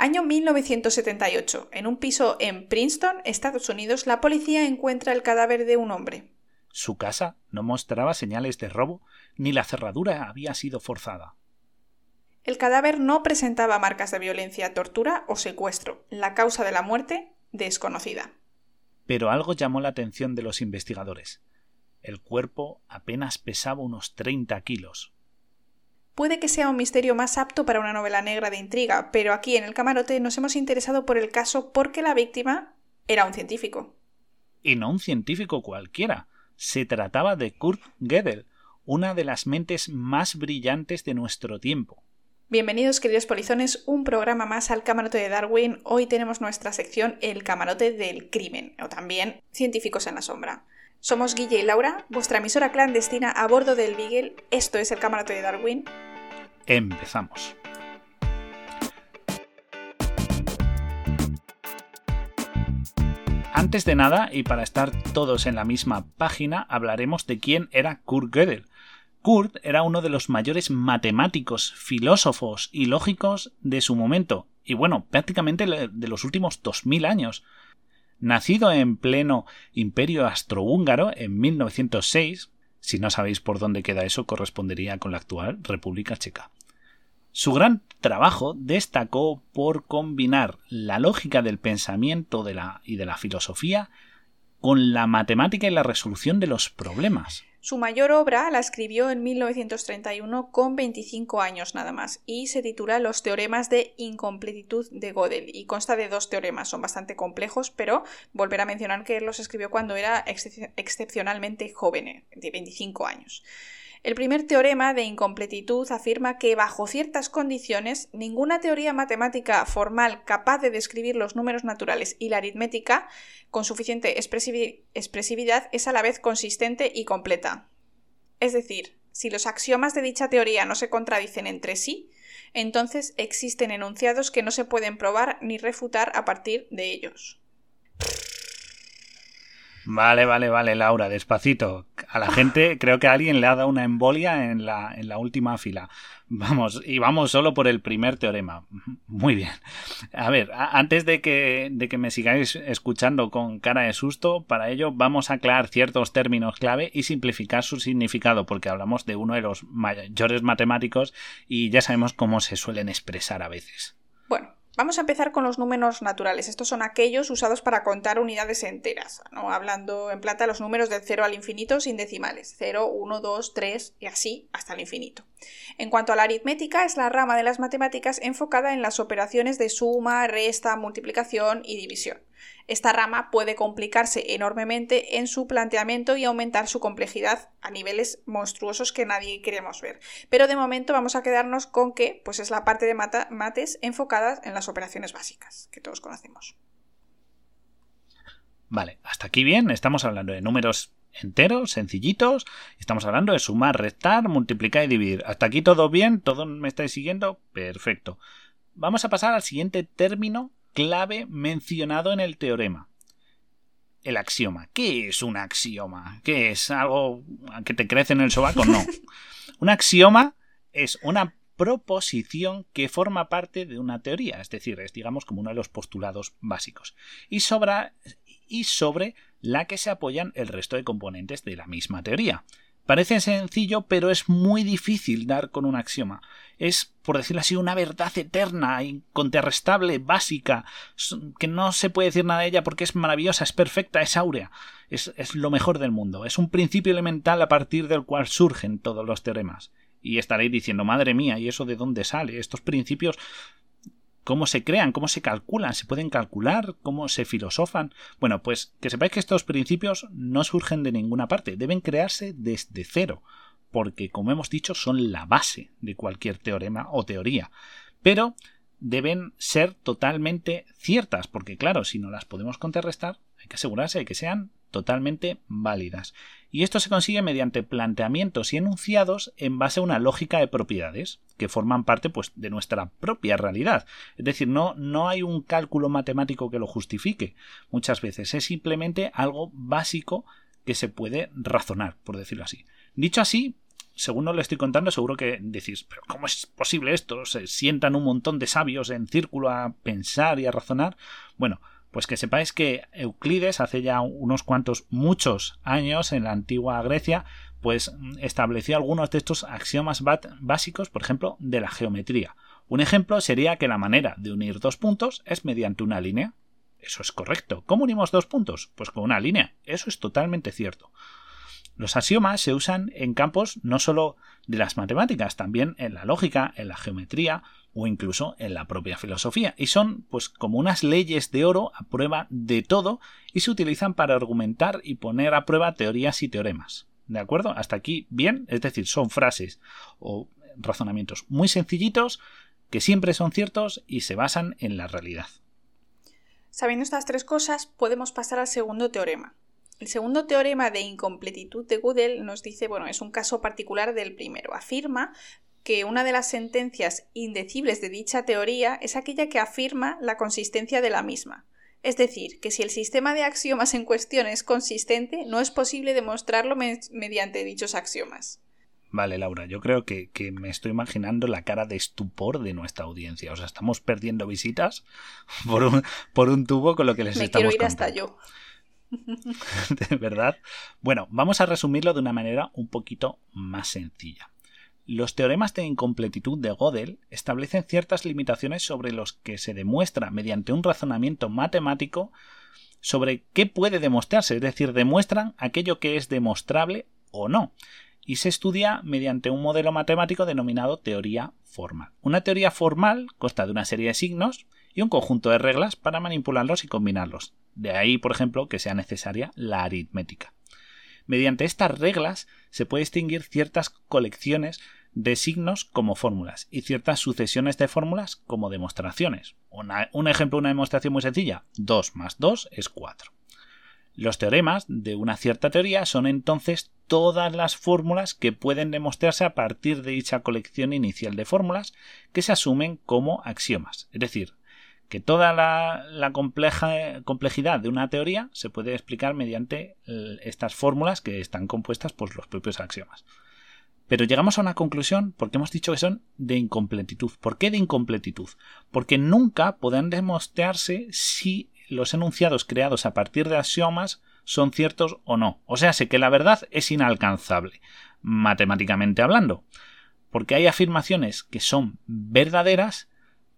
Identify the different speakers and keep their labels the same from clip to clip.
Speaker 1: Año 1978. En un piso en Princeton, Estados Unidos, la policía encuentra el cadáver de un hombre.
Speaker 2: Su casa no mostraba señales de robo, ni la cerradura había sido forzada.
Speaker 1: El cadáver no presentaba marcas de violencia, tortura o secuestro. La causa de la muerte, desconocida.
Speaker 2: Pero algo llamó la atención de los investigadores. El cuerpo apenas pesaba unos 30 kilos.
Speaker 1: Puede que sea un misterio más apto para una novela negra de intriga, pero aquí en el camarote nos hemos interesado por el caso porque la víctima era un científico.
Speaker 2: Y no un científico cualquiera. Se trataba de Kurt Gödel, una de las mentes más brillantes de nuestro tiempo.
Speaker 1: Bienvenidos, queridos polizones, un programa más al camarote de Darwin. Hoy tenemos nuestra sección El camarote del crimen, o también Científicos en la sombra. Somos Guille y Laura, vuestra emisora clandestina a bordo del Beagle. Esto es el camarote de Darwin.
Speaker 2: Empezamos. Antes de nada, y para estar todos en la misma página, hablaremos de quién era Kurt Gödel. Kurt era uno de los mayores matemáticos, filósofos y lógicos de su momento, y bueno, prácticamente de los últimos 2000 años. Nacido en pleno imperio astrohúngaro en 1906, si no sabéis por dónde queda eso, correspondería con la actual República Checa. Su gran trabajo destacó por combinar la lógica del pensamiento y de la filosofía con la matemática y la resolución de los problemas.
Speaker 1: Su mayor obra la escribió en 1931 con 25 años nada más y se titula Los teoremas de incompletitud de Gödel y consta de dos teoremas, son bastante complejos, pero volver a mencionar que él los escribió cuando era excepcionalmente joven, de 25 años. El primer teorema de incompletitud afirma que bajo ciertas condiciones ninguna teoría matemática formal capaz de describir los números naturales y la aritmética con suficiente expresividad es a la vez consistente y completa. Es decir, si los axiomas de dicha teoría no se contradicen entre sí, entonces existen enunciados que no se pueden probar ni refutar a partir de ellos.
Speaker 2: Vale, vale, vale, Laura, despacito. A la gente creo que a alguien le ha dado una embolia en la, en la última fila. Vamos, y vamos solo por el primer teorema. Muy bien. A ver, antes de que, de que me sigáis escuchando con cara de susto, para ello vamos a aclarar ciertos términos clave y simplificar su significado, porque hablamos de uno de los mayores matemáticos y ya sabemos cómo se suelen expresar a veces.
Speaker 1: Bueno, Vamos a empezar con los números naturales. Estos son aquellos usados para contar unidades enteras, hablando en plata los números del 0 al infinito sin decimales. 0, 1, 2, 3 y así hasta el infinito. En cuanto a la aritmética, es la rama de las matemáticas enfocada en las operaciones de suma, resta, multiplicación y división. Esta rama puede complicarse enormemente en su planteamiento y aumentar su complejidad a niveles monstruosos que nadie queremos ver. Pero de momento vamos a quedarnos con que pues es la parte de mates enfocadas en las operaciones básicas que todos conocemos.
Speaker 2: Vale, hasta aquí bien, estamos hablando de números enteros, sencillitos, estamos hablando de sumar, restar, multiplicar y dividir. Hasta aquí todo bien, todo me estáis siguiendo, perfecto. Vamos a pasar al siguiente término clave mencionado en el teorema. El axioma. ¿Qué es un axioma? ¿Qué es algo que te crece en el sobaco? No. un axioma es una proposición que forma parte de una teoría, es decir, es digamos como uno de los postulados básicos, y, y sobre la que se apoyan el resto de componentes de la misma teoría. Parece sencillo, pero es muy difícil dar con un axioma. Es, por decirlo así, una verdad eterna, incontrastable, básica, que no se puede decir nada de ella porque es maravillosa, es perfecta, es áurea, es, es lo mejor del mundo. Es un principio elemental a partir del cual surgen todos los teoremas. Y estaréis diciendo, madre mía, ¿y eso de dónde sale? Estos principios cómo se crean, cómo se calculan, se pueden calcular, cómo se filosofan. Bueno, pues que sepáis que estos principios no surgen de ninguna parte, deben crearse desde cero, porque como hemos dicho son la base de cualquier teorema o teoría. Pero deben ser totalmente ciertas, porque claro, si no las podemos contrarrestar, hay que asegurarse de que sean totalmente válidas. Y esto se consigue mediante planteamientos y enunciados en base a una lógica de propiedades que forman parte pues, de nuestra propia realidad. Es decir, no, no hay un cálculo matemático que lo justifique. Muchas veces es simplemente algo básico que se puede razonar, por decirlo así. Dicho así, según no lo estoy contando, seguro que decís, pero ¿cómo es posible esto? Se sientan un montón de sabios en círculo a pensar y a razonar. Bueno, pues que sepáis que Euclides hace ya unos cuantos, muchos años en la antigua Grecia, pues estableció algunos de estos axiomas básicos, por ejemplo, de la geometría. Un ejemplo sería que la manera de unir dos puntos es mediante una línea. Eso es correcto. ¿Cómo unimos dos puntos? Pues con una línea. Eso es totalmente cierto. Los axiomas se usan en campos no solo de las matemáticas, también en la lógica, en la geometría o incluso en la propia filosofía, y son pues como unas leyes de oro a prueba de todo y se utilizan para argumentar y poner a prueba teorías y teoremas. ¿De acuerdo? Hasta aquí bien, es decir, son frases o razonamientos muy sencillitos que siempre son ciertos y se basan en la realidad.
Speaker 1: Sabiendo estas tres cosas, podemos pasar al segundo teorema. El segundo teorema de incompletitud de Gödel nos dice, bueno, es un caso particular del primero. Afirma que una de las sentencias indecibles de dicha teoría es aquella que afirma la consistencia de la misma. Es decir, que si el sistema de axiomas en cuestión es consistente, no es posible demostrarlo mediante dichos axiomas.
Speaker 2: Vale, Laura, yo creo que, me estoy imaginando la cara de estupor de nuestra audiencia. O sea, estamos perdiendo visitas por un, por un tubo con lo que les
Speaker 1: me
Speaker 2: estamos
Speaker 1: quiero ir hasta yo.
Speaker 2: ¿De verdad? Bueno, vamos a resumirlo de una manera un poquito más sencilla. Los teoremas de incompletitud de Gödel establecen ciertas limitaciones sobre los que se demuestra mediante un razonamiento matemático sobre qué puede demostrarse, es decir, demuestran aquello que es demostrable o no, y se estudia mediante un modelo matemático denominado teoría formal. Una teoría formal consta de una serie de signos y un conjunto de reglas para manipularlos y combinarlos, de ahí, por ejemplo, que sea necesaria la aritmética. Mediante estas reglas se puede distinguir ciertas colecciones de signos como fórmulas y ciertas sucesiones de fórmulas como demostraciones. un ejemplo, una demostración muy sencilla. 2 más 2 es 4. Los teoremas de una cierta teoría son entonces todas las fórmulas que pueden demostrarse a partir de dicha colección inicial de fórmulas que se asumen como axiomas, es decir, que toda la, compleja, complejidad de una teoría se puede explicar mediante estas fórmulas que están compuestas por los propios axiomas. Pero llegamos a una conclusión porque hemos dicho que son de incompletitud. ¿Por qué de incompletitud? Porque nunca podrán demostrarse si los enunciados creados a partir de axiomas son ciertos o no. O sea, sé que la verdad es inalcanzable, matemáticamente hablando. Porque hay afirmaciones que son verdaderas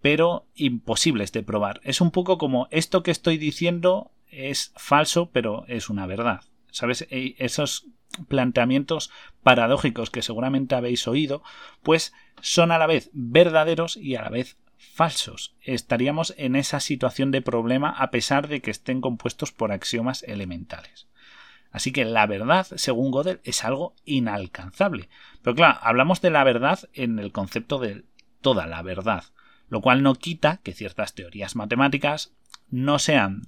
Speaker 2: pero imposibles de probar. Es un poco como esto que estoy diciendo es falso, pero es una verdad. ¿Sabes? E, esos planteamientos paradójicos que seguramente habéis oído, pues son a la vez verdaderos y a la vez falsos. Estaríamos en esa situación de problema a pesar de que estén compuestos por axiomas elementales. Así que la verdad, según Gödel, es algo inalcanzable. Pero claro, hablamos de la verdad en el concepto de toda la verdad lo cual no quita que ciertas teorías matemáticas no sean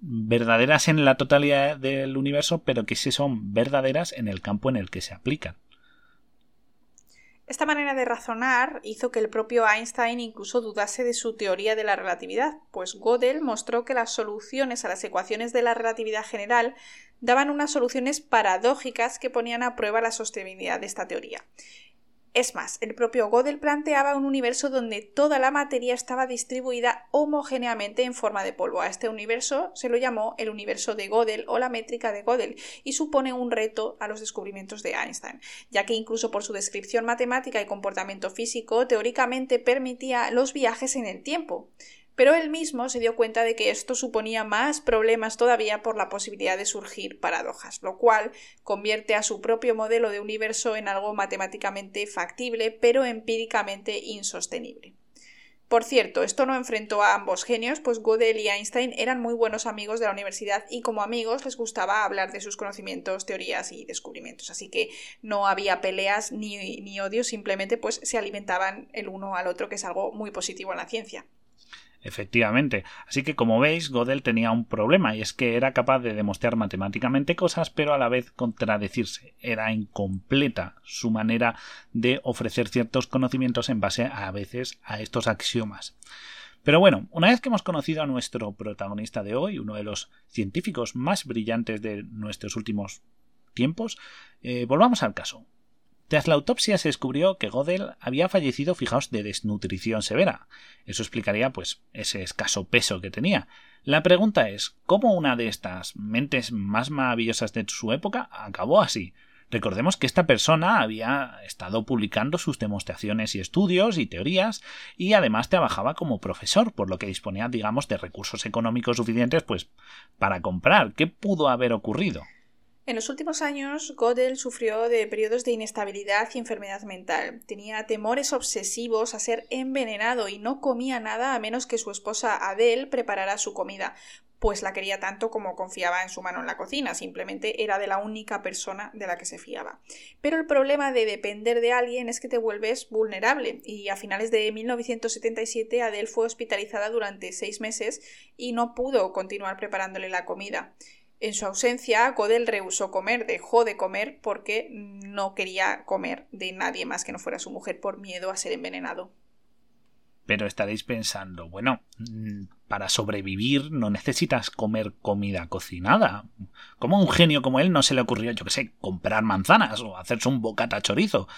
Speaker 2: verdaderas en la totalidad del universo, pero que sí son verdaderas en el campo en el que se aplican.
Speaker 1: Esta manera de razonar hizo que el propio Einstein incluso dudase de su teoría de la relatividad, pues Gödel mostró que las soluciones a las ecuaciones de la relatividad general daban unas soluciones paradójicas que ponían a prueba la sostenibilidad de esta teoría. Es más, el propio Gödel planteaba un universo donde toda la materia estaba distribuida homogéneamente en forma de polvo. A este universo se lo llamó el universo de Gödel o la métrica de Gödel y supone un reto a los descubrimientos de Einstein, ya que incluso por su descripción matemática y comportamiento físico teóricamente permitía los viajes en el tiempo pero él mismo se dio cuenta de que esto suponía más problemas todavía por la posibilidad de surgir paradojas, lo cual convierte a su propio modelo de universo en algo matemáticamente factible, pero empíricamente insostenible. Por cierto, esto no enfrentó a ambos genios, pues Gödel y Einstein eran muy buenos amigos de la universidad y como amigos les gustaba hablar de sus conocimientos, teorías y descubrimientos. Así que no había peleas ni, ni odio, simplemente pues se alimentaban el uno al otro, que es algo muy positivo en la ciencia.
Speaker 2: Efectivamente. Así que como veis, Gödel tenía un problema y es que era capaz de demostrar matemáticamente cosas pero a la vez contradecirse. Era incompleta su manera de ofrecer ciertos conocimientos en base a veces a estos axiomas. Pero bueno, una vez que hemos conocido a nuestro protagonista de hoy, uno de los científicos más brillantes de nuestros últimos tiempos, eh, volvamos al caso. Tras la autopsia se descubrió que Godel había fallecido, fijaos, de desnutrición severa. Eso explicaría, pues, ese escaso peso que tenía. La pregunta es, ¿cómo una de estas mentes más maravillosas de su época acabó así? Recordemos que esta persona había estado publicando sus demostraciones y estudios y teorías y además trabajaba como profesor, por lo que disponía, digamos, de recursos económicos suficientes pues para comprar. ¿Qué pudo haber ocurrido?
Speaker 1: En los últimos años, Godel sufrió de periodos de inestabilidad y enfermedad mental. Tenía temores obsesivos a ser envenenado y no comía nada a menos que su esposa Adele preparara su comida, pues la quería tanto como confiaba en su mano en la cocina, simplemente era de la única persona de la que se fiaba. Pero el problema de depender de alguien es que te vuelves vulnerable y a finales de 1977 Adele fue hospitalizada durante seis meses y no pudo continuar preparándole la comida. En su ausencia, Godel rehusó comer, dejó de comer porque no quería comer de nadie más que no fuera su mujer por miedo a ser envenenado.
Speaker 2: Pero estaréis pensando, bueno, mm, para sobrevivir no necesitas comer comida cocinada. ¿Cómo a un genio como él no se le ocurrió, yo qué sé, comprar manzanas o hacerse un bocata chorizo?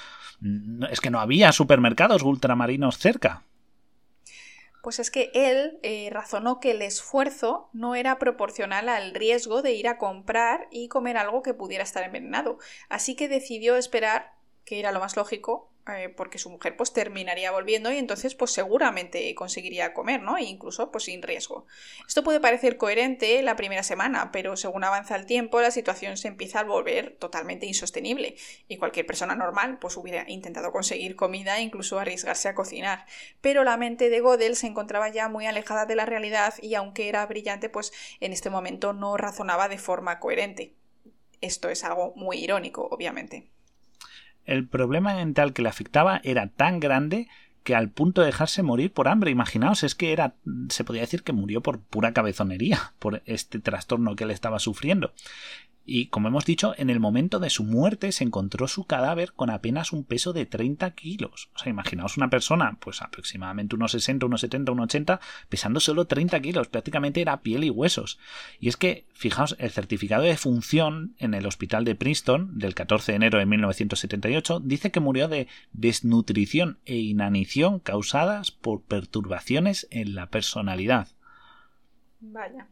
Speaker 2: Mm, es que no había supermercados ultramarinos cerca.
Speaker 1: Pues es que él eh, razonó que el esfuerzo no era proporcional al riesgo de ir a comprar y comer algo que pudiera estar envenenado. Así que decidió esperar, que era lo más lógico, eh, porque su mujer pues terminaría volviendo y entonces pues seguramente conseguiría comer, ¿no? E incluso pues sin riesgo. Esto puede parecer coherente la primera semana, pero según avanza el tiempo la situación se empieza a volver totalmente insostenible y cualquier persona normal pues hubiera intentado conseguir comida e incluso arriesgarse a cocinar. Pero la mente de Godel se encontraba ya muy alejada de la realidad y aunque era brillante pues en este momento no razonaba de forma coherente. Esto es algo muy irónico, obviamente.
Speaker 2: El problema mental que le afectaba era tan grande que al punto de dejarse morir por hambre. Imaginaos, es que era, se podía decir que murió por pura cabezonería, por este trastorno que él estaba sufriendo. Y como hemos dicho, en el momento de su muerte se encontró su cadáver con apenas un peso de 30 kilos. O sea, imaginaos una persona, pues aproximadamente unos 60, unos 70, unos 80, pesando solo 30 kilos, prácticamente era piel y huesos. Y es que, fijaos, el certificado de función en el hospital de Princeton del 14 de enero de 1978 dice que murió de desnutrición e inanición causadas por perturbaciones en la personalidad.
Speaker 1: Vaya.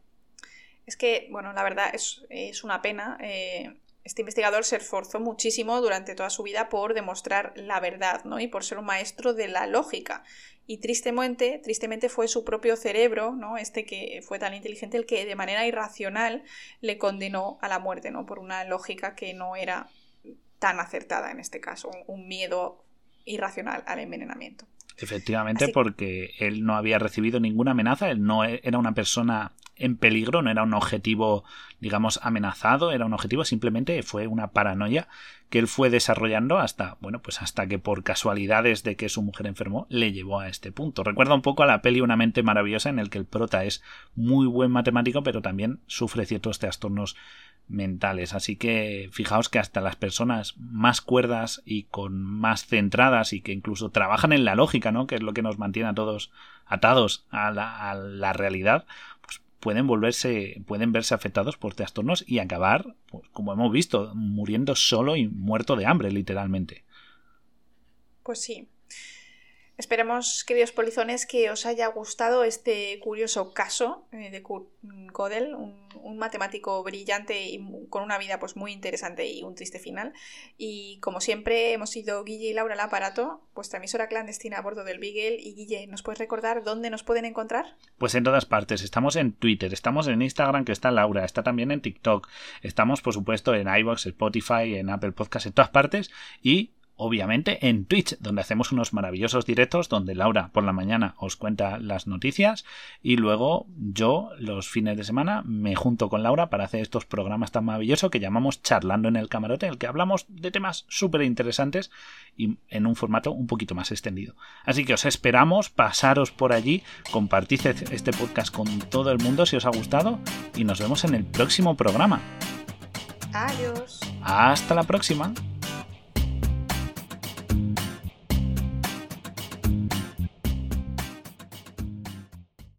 Speaker 1: Es que, bueno, la verdad es, una pena. Eh, este investigador se esforzó muchísimo durante toda su vida por demostrar la verdad, ¿no? Y por ser un maestro de la lógica. Y tristemente, tristemente fue su propio cerebro, ¿no? Este que fue tan inteligente, el que de manera irracional le condenó a la muerte, ¿no? Por una lógica que no era tan acertada en este caso, un miedo irracional al envenenamiento.
Speaker 2: Efectivamente, porque él no había recibido ninguna amenaza, él no e-, era una persona en peligro, no era un objetivo, digamos, amenazado, era un objetivo, simplemente fue una paranoia que él fue desarrollando hasta, bueno, pues hasta que por casualidades de que su mujer enfermó le llevó a este punto. Recuerda un poco a la peli Una mente maravillosa en el que el prota es muy buen matemático, pero también sufre ciertos trastornos mentales. Así que fijaos que hasta las personas más cuerdas y con más centradas y que incluso trabajan en la lógica, ¿no? Que es lo que nos mantiene a todos atados a la, a la realidad, pueden volverse, pueden verse afectados por trastornos y acabar, pues, como hemos visto, muriendo solo y muerto de hambre, literalmente.
Speaker 1: Pues sí. Esperemos, queridos polizones, que os haya gustado este curioso caso eh, de Kurt Gödel, un, matemático brillante y con una vida pues, muy interesante y un triste final. Y como siempre, hemos sido Guille y Laura al aparato, vuestra emisora clandestina a bordo del Beagle. Y Guille, ¿nos puedes recordar dónde nos pueden encontrar?
Speaker 2: Pues en todas partes. Estamos en Twitter, estamos en Instagram, que está Laura, está también en TikTok. Estamos, por supuesto, en iVoox, Spotify, en Apple Podcast, en todas partes. Y obviamente en Twitch, donde hacemos unos maravillosos directos donde Laura por la mañana os cuenta las noticias y luego yo los fines de semana me junto con Laura para hacer estos programas tan maravillosos que llamamos Charlando en el Camarote, en el que hablamos de temas súper interesantes y en un formato un poquito más extendido. Así que os esperamos, pasaros por allí, compartid este podcast con todo el mundo si os ha gustado y nos vemos en el próximo programa.
Speaker 1: Adiós.
Speaker 2: Hasta la próxima.